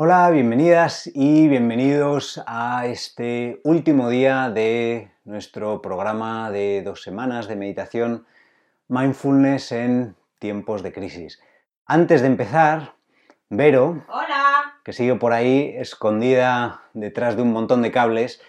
Hola, bienvenidas y bienvenidos a este último día de nuestro programa de dos semanas de meditación Mindfulness en tiempos de crisis. Antes de empezar, Vero, Hola. que sigue por ahí escondida detrás de un montón de cables,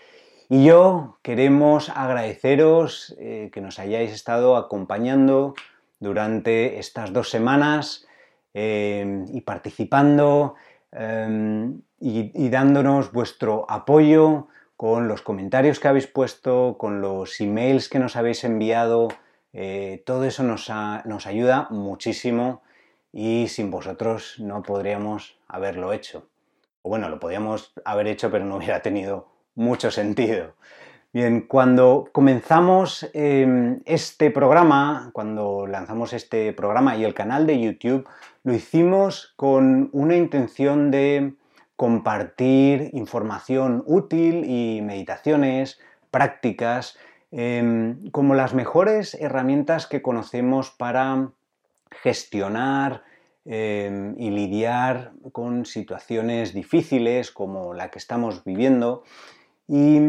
y yo queremos agradeceros eh, que nos hayáis estado acompañando durante estas dos semanas eh, y participando Em, y, dándonos vuestro apoyo con los comentarios que habéis puesto, con los emails que nos habéis enviado. Eh, todo eso nos, nos ayuda muchísimo y sin vosotros no podríamos haberlo hecho. O bueno, lo podríamos haber hecho, pero no hubiera tenido mucho sentido. Bien, cuando comenzamos em, este programa, cuando lanzamos este programa y el canal de YouTube, lo hicimos con una intención de compartir información útil y meditaciones, prácticas, em, como las mejores herramientas que conocemos para gestionar em, y lidiar con situaciones difíciles como la que estamos viviendo. Y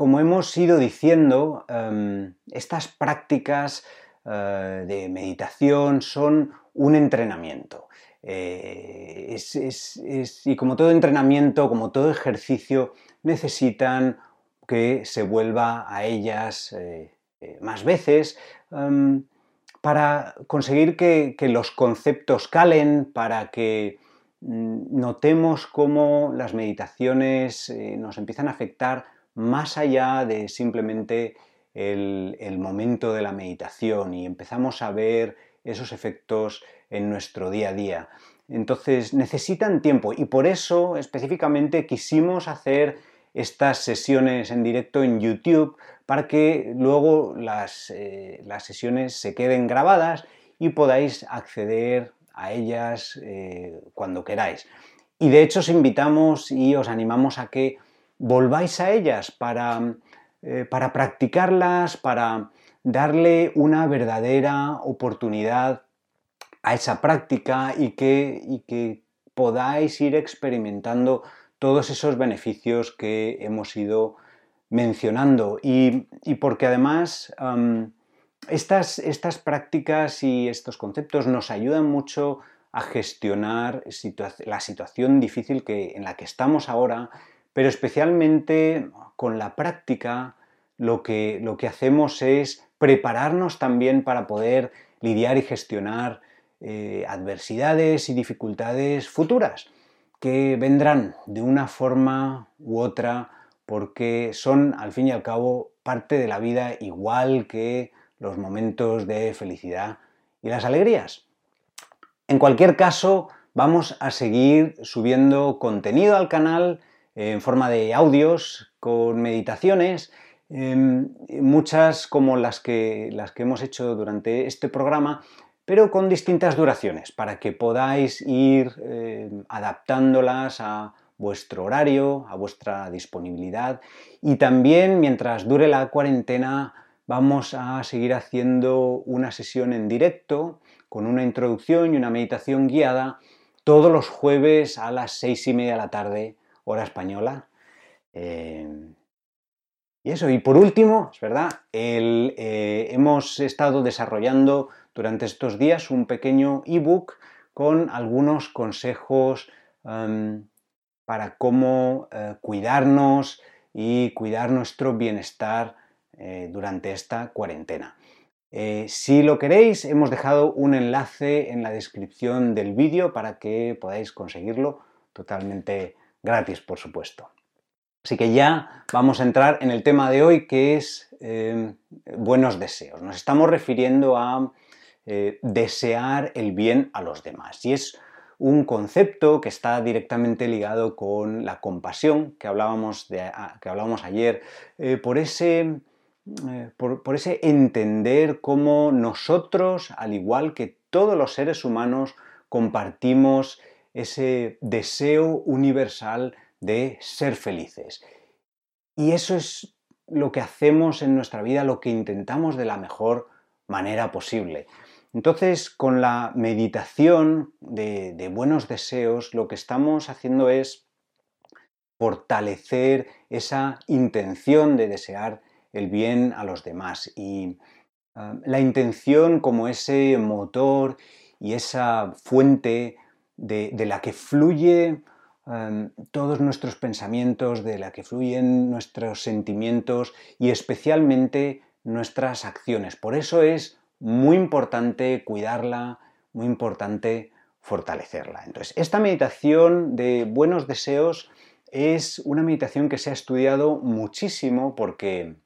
como hemos ido diciendo, em, estas prácticas eh, de meditación son un entrenamiento. Eh, y como todo entrenamiento, como todo ejercicio, necesitan que se vuelva a ellas eh, más veces em, para conseguir que, los conceptos calen, para que mm, notemos cómo las meditaciones nos empiezan a afectar más allá de simplemente el, momento de la meditación y empezamos a ver esos efectos en nuestro día a día. Entonces necesitan tiempo y por eso específicamente quisimos hacer estas sesiones en directo en YouTube para que luego las, eh, sesiones se queden grabadas y podáis acceder a ellas eh, cuando queráis. Y de hecho os invitamos y os animamos a que volváis a ellas para, eh, para practicarlas, para darle una verdadera oportunidad a esa práctica y que, y que podáis ir experimentando todos esos beneficios que hemos ido mencionando. Y, porque además estas, estas, prácticas y estos conceptos nos ayudan mucho a gestionar la situación difícil que, en la que estamos ahora pero especialmente con la práctica lo que, lo que hacemos es prepararnos también para poder lidiar y gestionar eh, adversidades y dificultades futuras que vendrán de una forma u otra porque son al fin y al cabo parte de la vida igual que los momentos de felicidad y las alegrías. En cualquier caso, vamos a seguir subiendo contenido al canal en forma de audios con meditaciones, em, muchas como las que, las que hemos hecho durante este programa, pero con distintas duraciones, para que podáis ir em, adaptándolas a vuestro horario, a vuestra disponibilidad. Y también mientras dure la cuarentena vamos a seguir haciendo una sesión en directo con una introducción y una meditación guiada todos los jueves a las seis y media de la tarde hora española. Em, y eso, y por último, es verdad, eh, hemos estado desarrollando durante estos días un pequeño ebook con algunos consejos em, para cómo eh, cuidarnos y cuidar nuestro bienestar eh, durante esta cuarentena. si lo queréis, hemos dejado un enlace en la descripción del vídeo para que podáis conseguirlo totalmente gratis, por supuesto. Así que ya vamos a entrar en el tema de hoy, que es eh, buenos deseos. Nos estamos refiriendo a eh, desear el bien a los demás. Y es un concepto que está directamente ligado con la compasión que hablábamos, de, que hablábamos ayer, eh, por, ese, por ese entender cómo nosotros, al igual que todos los seres humanos, compartimos ese deseo universal de ser felices. Y eso es lo que hacemos en nuestra vida, lo que intentamos de la mejor manera posible. Entonces, con la meditación de, buenos deseos, lo que estamos haciendo es fortalecer esa intención de desear el bien a los demás. Y ah, la intención como ese motor y esa fuente de, la que fluye todos nuestros pensamientos, de la que fluyen nuestros sentimientos y especialmente nuestras acciones. Por eso es muy importante cuidarla, muy importante fortalecerla. Entonces, esta meditación de buenos deseos es una meditación que se ha estudiado muchísimo porque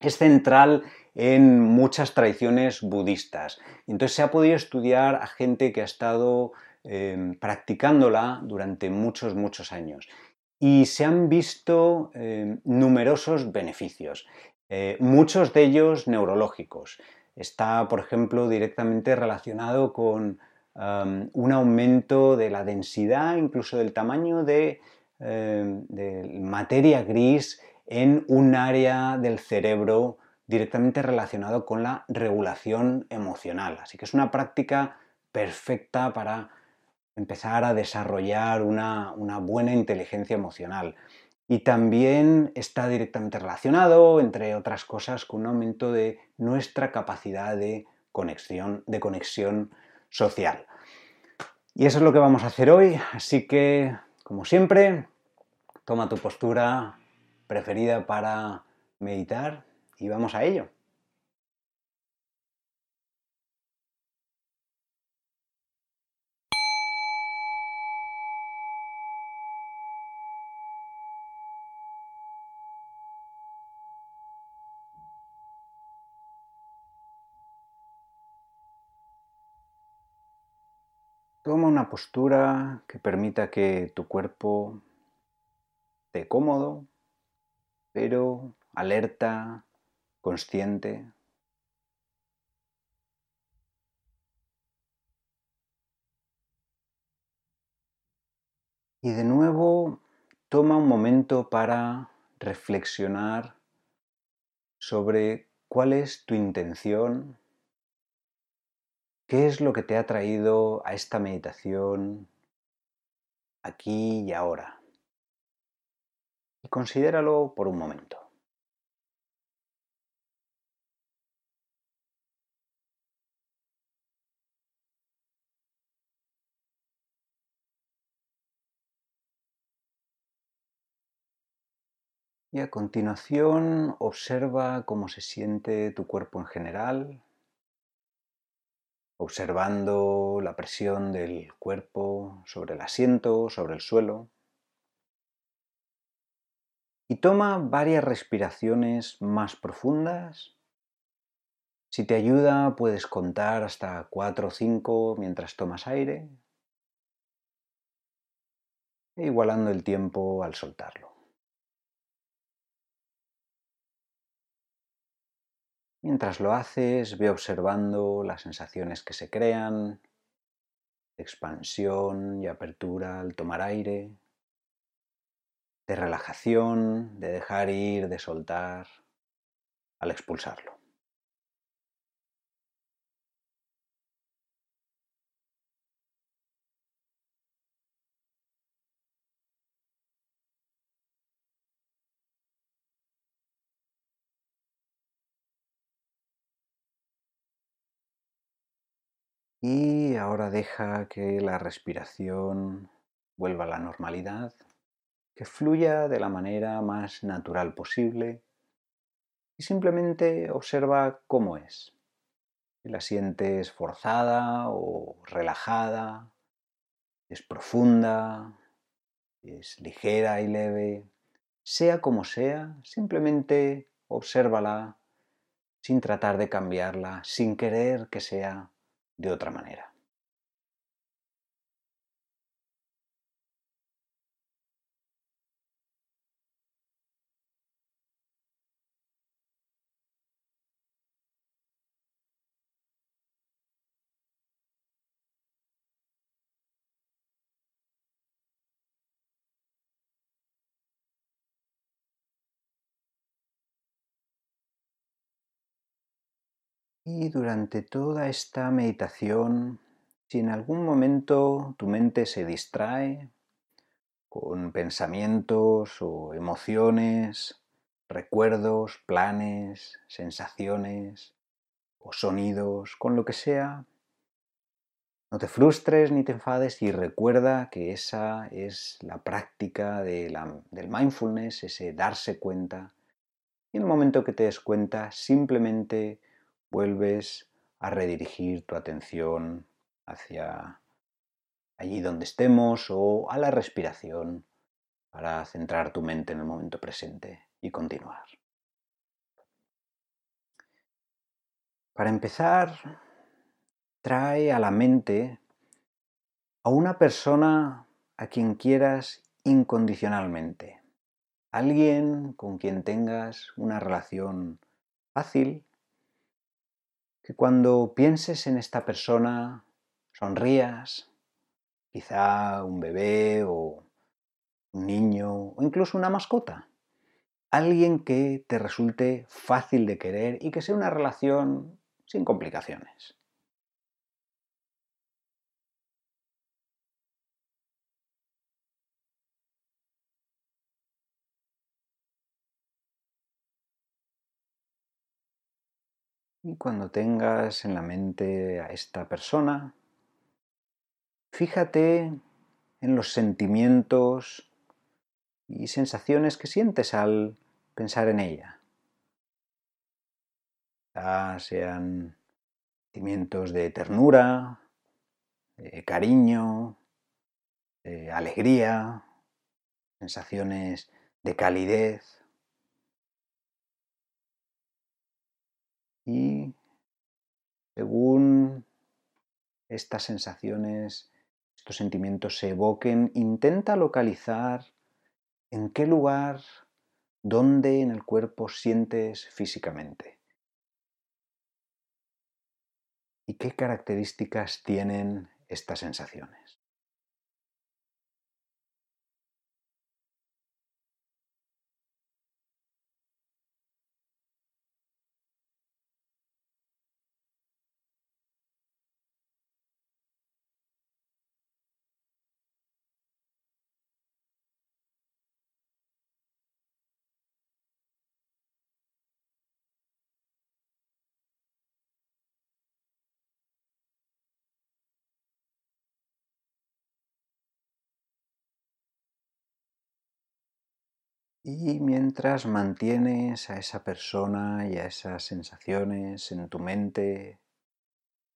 es central en muchas tradiciones budistas. Entonces se ha podido estudiar a gente que ha estado em, practicándola durante muchos, muchos años. Y se han visto em, numerosos beneficios, eh, muchos de ellos neurológicos. Está, por ejemplo, directamente relacionado con un aumento de la densidad, incluso del tamaño de, de, materia gris en un área del cerebro directamente relacionado con la regulación emocional. Así que es una práctica perfecta para empezar a desarrollar una buena inteligencia emocional y también está directamente relacionado, entre otras cosas, con un aumento de nuestra capacidad de conexión, de conexión social. Y eso es lo que vamos a hacer hoy, así que, como siempre, toma tu postura preferida para meditar y vamos a ello. Toma una postura que permita que tu cuerpo esté cómodo, pero alerta, consciente. Y de nuevo, toma un momento para reflexionar sobre cuál es tu intención ¿Qué es lo que te ha traído a esta meditación aquí y ahora? Y considéralo por un momento. Y a continuación observa cómo se siente tu cuerpo en general, observando la presión del cuerpo sobre el asiento, sobre el suelo. Y toma varias respiraciones más profundas. Si te ayuda, puedes contar hasta 4 o 5 mientras tomas aire, e igualando el tiempo al soltarlo. Mientras lo haces, ve observando las sensaciones que se crean, de expansión y apertura al tomar aire, de relajación, de dejar ir, de soltar al expulsarlo. Y ahora deja que la respiración vuelva a la normalidad, que fluya de la manera más natural posible y simplemente observa cómo es. Si la sientes forzada o relajada, es profunda, es ligera y leve, sea como sea, simplemente obsérvala sin tratar de cambiarla, sin querer que sea de otra manera. Y durante toda esta meditación, si en algún momento tu mente se distrae con pensamientos o emociones, recuerdos, planes, sensaciones o sonidos, con lo que sea, no te frustres ni te enfades y recuerda que esa es la práctica del mindfulness, ese darse cuenta. Y en el momento que te des cuenta, simplemente vuelves a redirigir tu atención hacia allí donde estemos o a la respiración para centrar tu mente en el momento presente y continuar. Para empezar, trae a la mente a una persona a quien quieras incondicionalmente, alguien con quien tengas una relación fácil, que cuando pienses en esta persona sonrías, quizá un bebé o un niño o incluso una mascota. Alguien que te resulte fácil de querer y que sea una relación sin complicaciones. Y cuando tengas en la mente a esta persona, fíjate en los sentimientos y sensaciones que sientes al pensar en ella. Ya sean sentimientos de ternura, cariño, alegría, sensaciones de calidez. Y según estas sensaciones, estos sentimientos se evoquen, intenta localizar en qué lugar, dónde en el cuerpo sientes físicamente. ¿Y qué características tienen estas sensaciones? Y mientras mantienes a esa persona y a esas sensaciones en tu mente,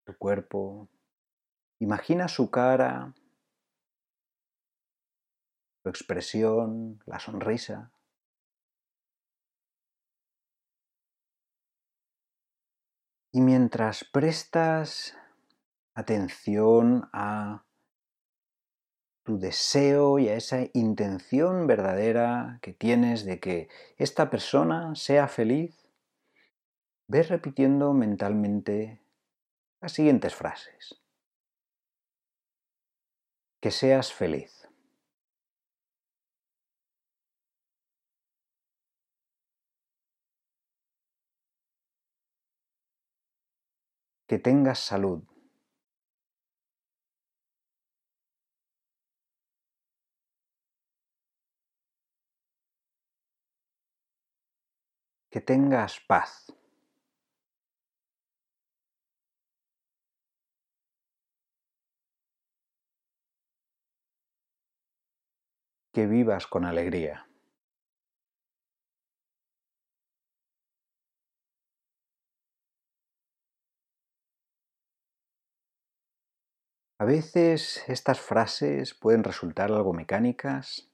tu cuerpo, imagina su cara, su expresión, la sonrisa. Y mientras prestas atención a tu deseo y a esa intención verdadera que tienes de que esta persona sea feliz, ves repitiendo mentalmente las siguientes frases. Que seas feliz. Que tengas salud. Que tengas paz. Que vivas con alegría. A veces estas frases pueden resultar algo mecánicas.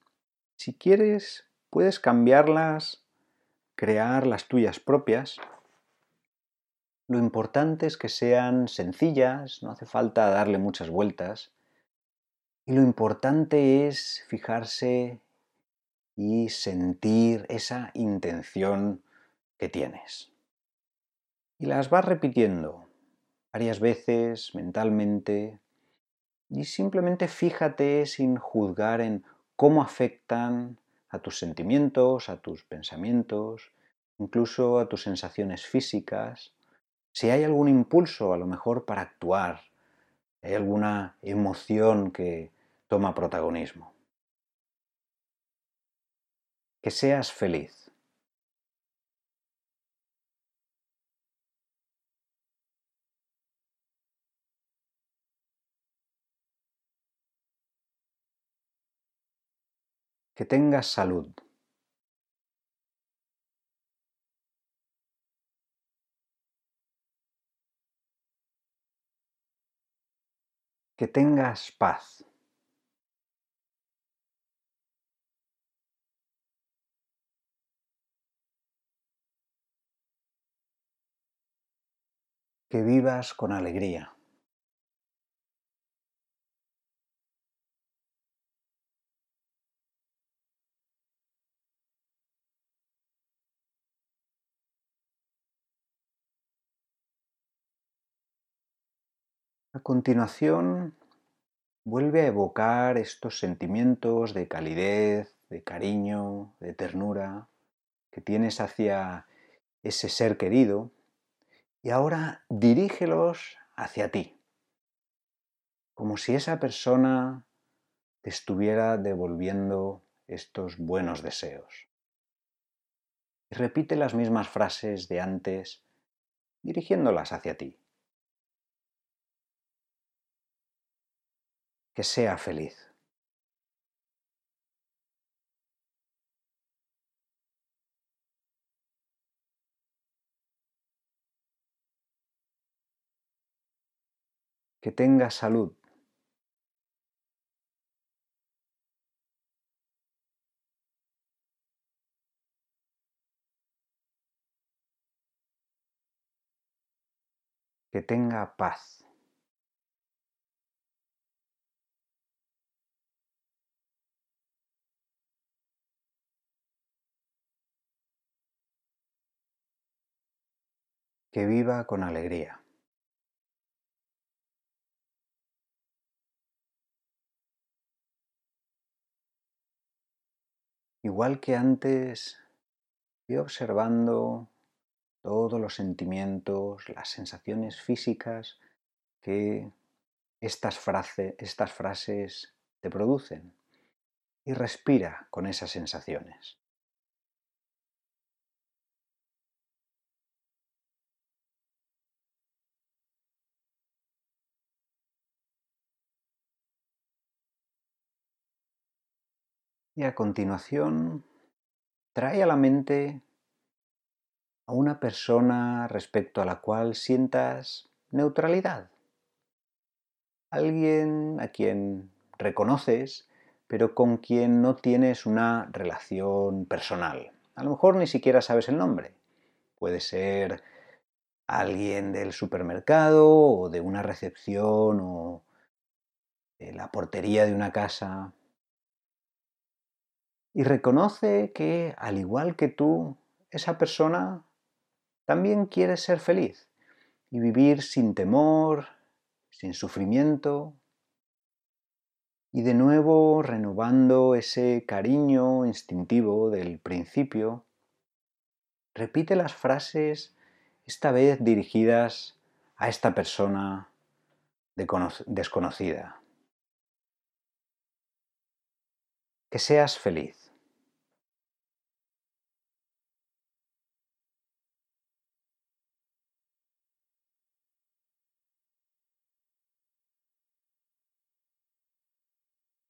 Si quieres, puedes cambiarlas crear las tuyas propias. Lo importante es que sean sencillas, no hace falta darle muchas vueltas. Y lo importante es fijarse y sentir esa intención que tienes. Y las vas repitiendo varias veces mentalmente y simplemente fíjate sin juzgar en cómo afectan a tus sentimientos, a tus pensamientos, incluso a tus sensaciones físicas Si hay algún impulso a lo mejor para actuar, hay alguna emoción que toma protagonismo. Que seas feliz. Que tengas salud. Que tengas paz. Que vivas con alegría. A continuación, vuelve a evocar estos sentimientos de calidez, de cariño, de ternura que tienes hacia ese ser querido y ahora dirígelos hacia ti, como si esa persona te estuviera devolviendo estos buenos deseos. Y repite las mismas frases de antes, dirigiéndolas hacia ti. Que sea feliz. Que tenga salud. Que tenga paz. Que viva con alegría. Igual que antes, voy observando todos los sentimientos, las sensaciones físicas que estas, estas frases te producen y respira con esas sensaciones. Y a continuación, trae a la mente a una persona respecto a la cual sientas neutralidad. Alguien a quien reconoces, pero con quien no tienes una relación personal. A lo mejor ni siquiera sabes el nombre. Puede ser alguien del supermercado o de una recepción o de la portería de una casa y reconoce que, al igual que tú, esa persona también quiere ser feliz y vivir sin temor, sin sufrimiento, y de nuevo renovando ese cariño instintivo del principio, repite las frases esta vez dirigidas a esta persona desconocida. Que seas feliz.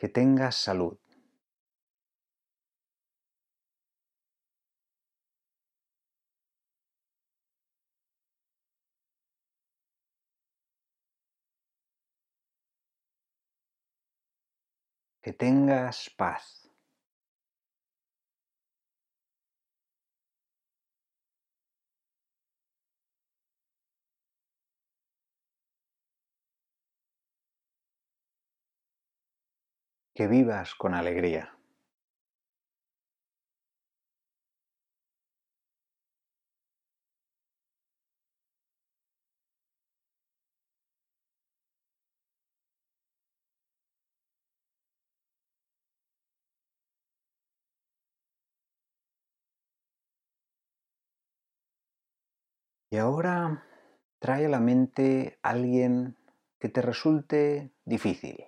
que tengas salud. Que tengas paz. que vivas con alegría. Y ahora trae a la mente alguien que te resulte difícil.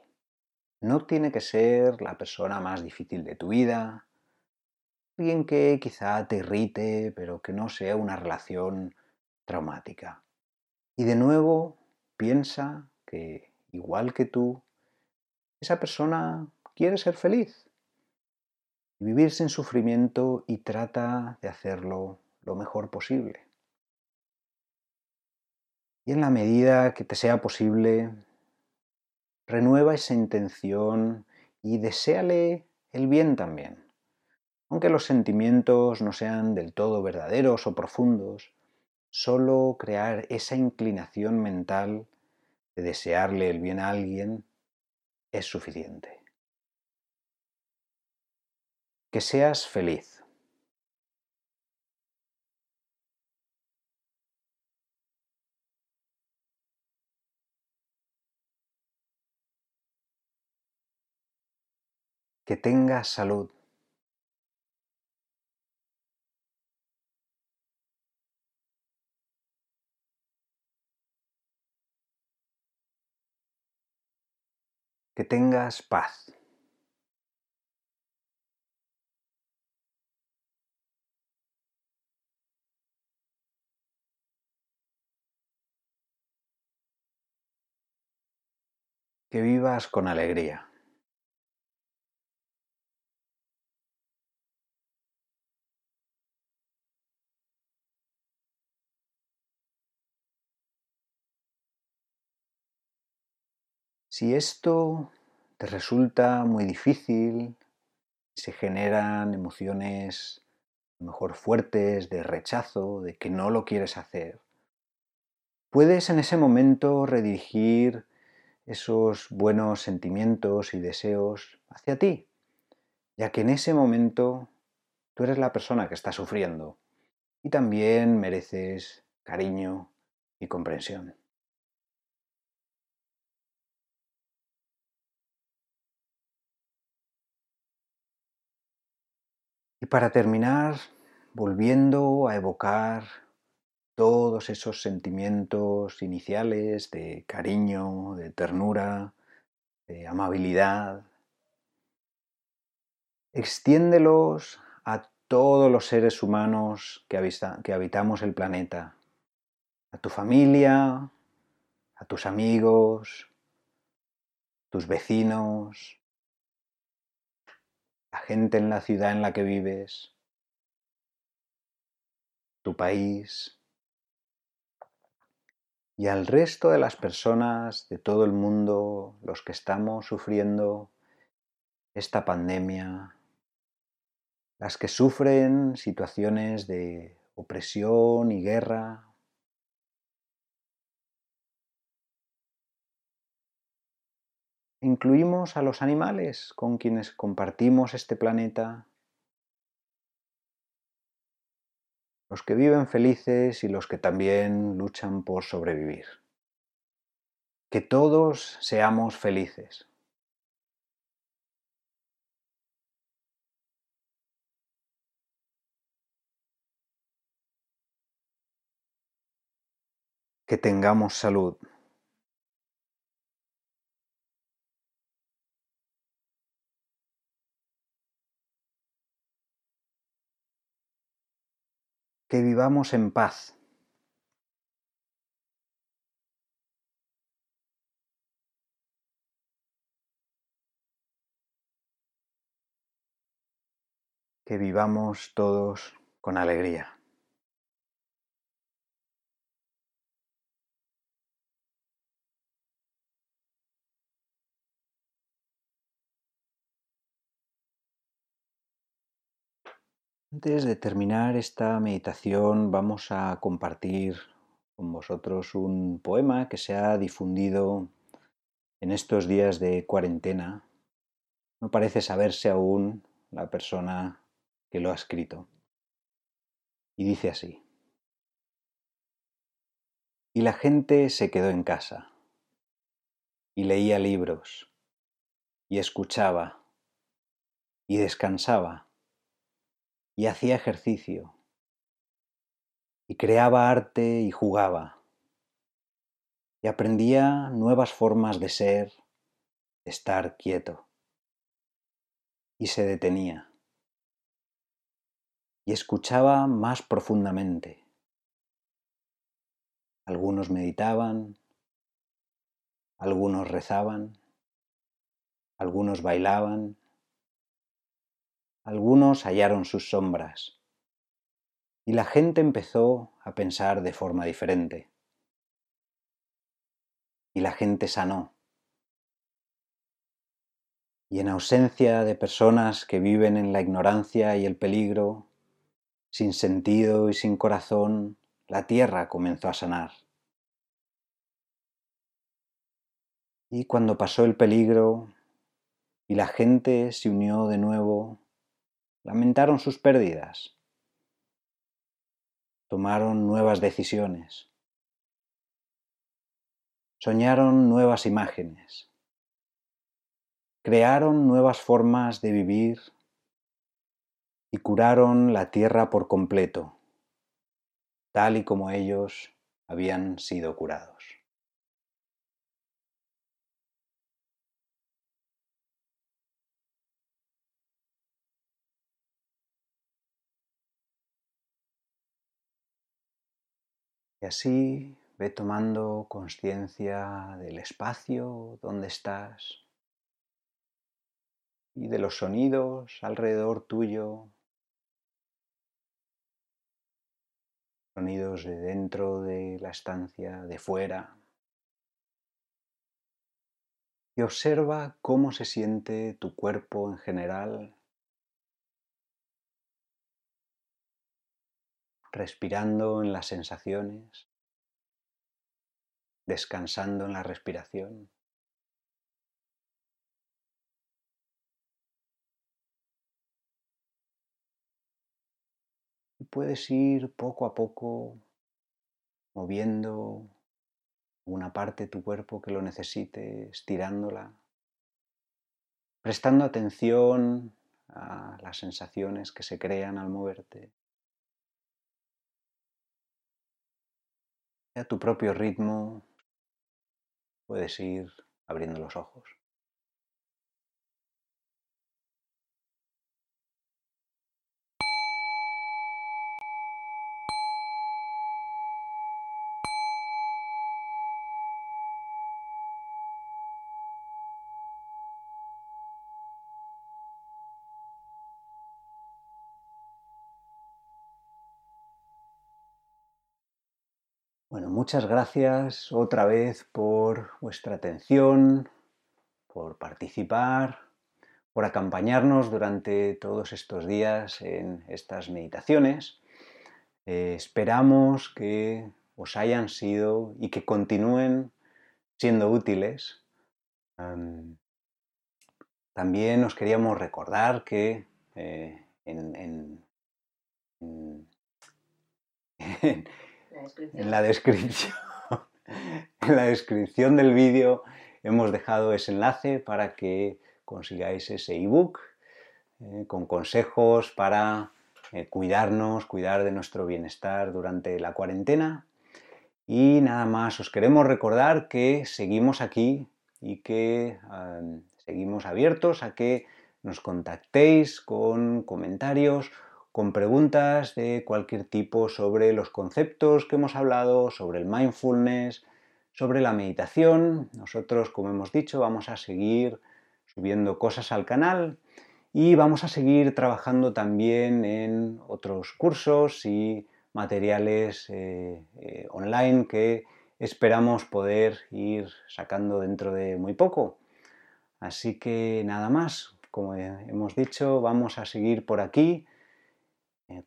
No tiene que ser la persona más difícil de tu vida, alguien que quizá te irrite, pero que no sea una relación traumática. Y de nuevo, piensa que, igual que tú, esa persona quiere ser feliz y vivir sin sufrimiento y trata de hacerlo lo mejor posible. Y en la medida que te sea posible, renueva esa intención y deséale el bien también. Aunque los sentimientos no sean del todo verdaderos o profundos, solo crear esa inclinación mental de desearle el bien a alguien es suficiente. Que seas feliz. Que tengas salud. Que tengas paz. Que vivas con alegría. Si esto te resulta muy difícil, se generan emociones mejor fuertes de rechazo, de que no lo quieres hacer, puedes en ese momento redirigir esos buenos sentimientos y deseos hacia ti, ya que en ese momento tú eres la persona que está sufriendo y también mereces cariño y comprensión. Y para terminar, volviendo a evocar todos esos sentimientos iniciales de cariño, de ternura, de amabilidad, extiéndelos a todos los seres humanos que, que habitamos el planeta, a tu familia, a tus amigos, tus vecinos, la gente en la ciudad en la que vives, tu país. Y al resto de las personas de todo el mundo, los que estamos sufriendo esta pandemia, las que sufren situaciones de opresión y guerra, Incluimos a los animales con quienes compartimos este planeta, los que viven felices y los que también luchan por sobrevivir. Que todos seamos felices. Que tengamos salud. Que vivamos en paz. Que vivamos todos con alegría. Antes de terminar esta meditación vamos a compartir con vosotros un poema que se ha difundido en estos días de cuarentena. No parece saberse aún la persona que lo ha escrito. Y dice así. Y la gente se quedó en casa y leía libros y escuchaba y descansaba y hacía ejercicio. Y creaba arte y jugaba. Y aprendía nuevas formas de ser, estar quieto. Y se detenía. Y escuchaba más profundamente. Algunos meditaban, algunos rezaban, algunos bailaban, algunos hallaron sus sombras y la gente empezó a pensar de forma diferente. Y la gente sanó. Y en ausencia de personas que viven en la ignorancia y el peligro, sin sentido y sin corazón, la tierra comenzó a sanar. Y cuando pasó el peligro y la gente se unió de nuevo, lamentaron sus pérdidas, tomaron nuevas decisiones, soñaron nuevas imágenes, crearon nuevas formas de vivir y curaron la tierra por completo, tal y como ellos habían sido curados. Y así ve tomando conciencia del espacio donde estás y de los sonidos alrededor tuyo sonidos de dentro de la estancia, de fuera. Y observa cómo se siente tu cuerpo en general, respirando en las sensaciones, descansando en la respiración. puedes ir poco a poco moviendo una parte de tu cuerpo que lo necesite, estirándola, prestando atención a las sensaciones que se crean al moverte. A tu propio ritmo puedes ir abriendo los ojos. Bueno, muchas gracias otra vez por vuestra atención, por participar, por acompañarnos durante todos estos días en estas meditaciones. Eh, esperamos que os hayan sido y que continúen siendo útiles. también os queríamos recordar que eh, en en la descripción, en la descripción del vídeo hemos dejado ese enlace para que consigáis ese ebook eh, con consejos para eh, cuidarnos, cuidar de nuestro bienestar durante la cuarentena. Y nada más, os queremos recordar que seguimos aquí y que seguimos abiertos a que nos contactéis con comentarios con preguntas de cualquier tipo sobre los conceptos que hemos hablado, sobre el mindfulness, sobre la meditación. Nosotros, como hemos dicho, vamos a seguir subiendo cosas al canal y vamos a seguir trabajando también en otros cursos y materiales eh, eh, online que esperamos poder ir sacando dentro de muy poco. Así que nada más, como hemos dicho, vamos a seguir por aquí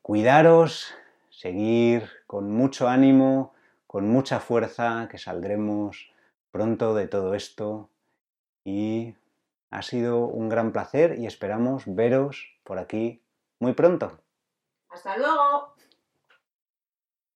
cuidaros, seguir con mucho ánimo, con mucha fuerza, que saldremos pronto de todo esto y ha sido un gran placer y esperamos veros por aquí muy pronto. Hasta luego.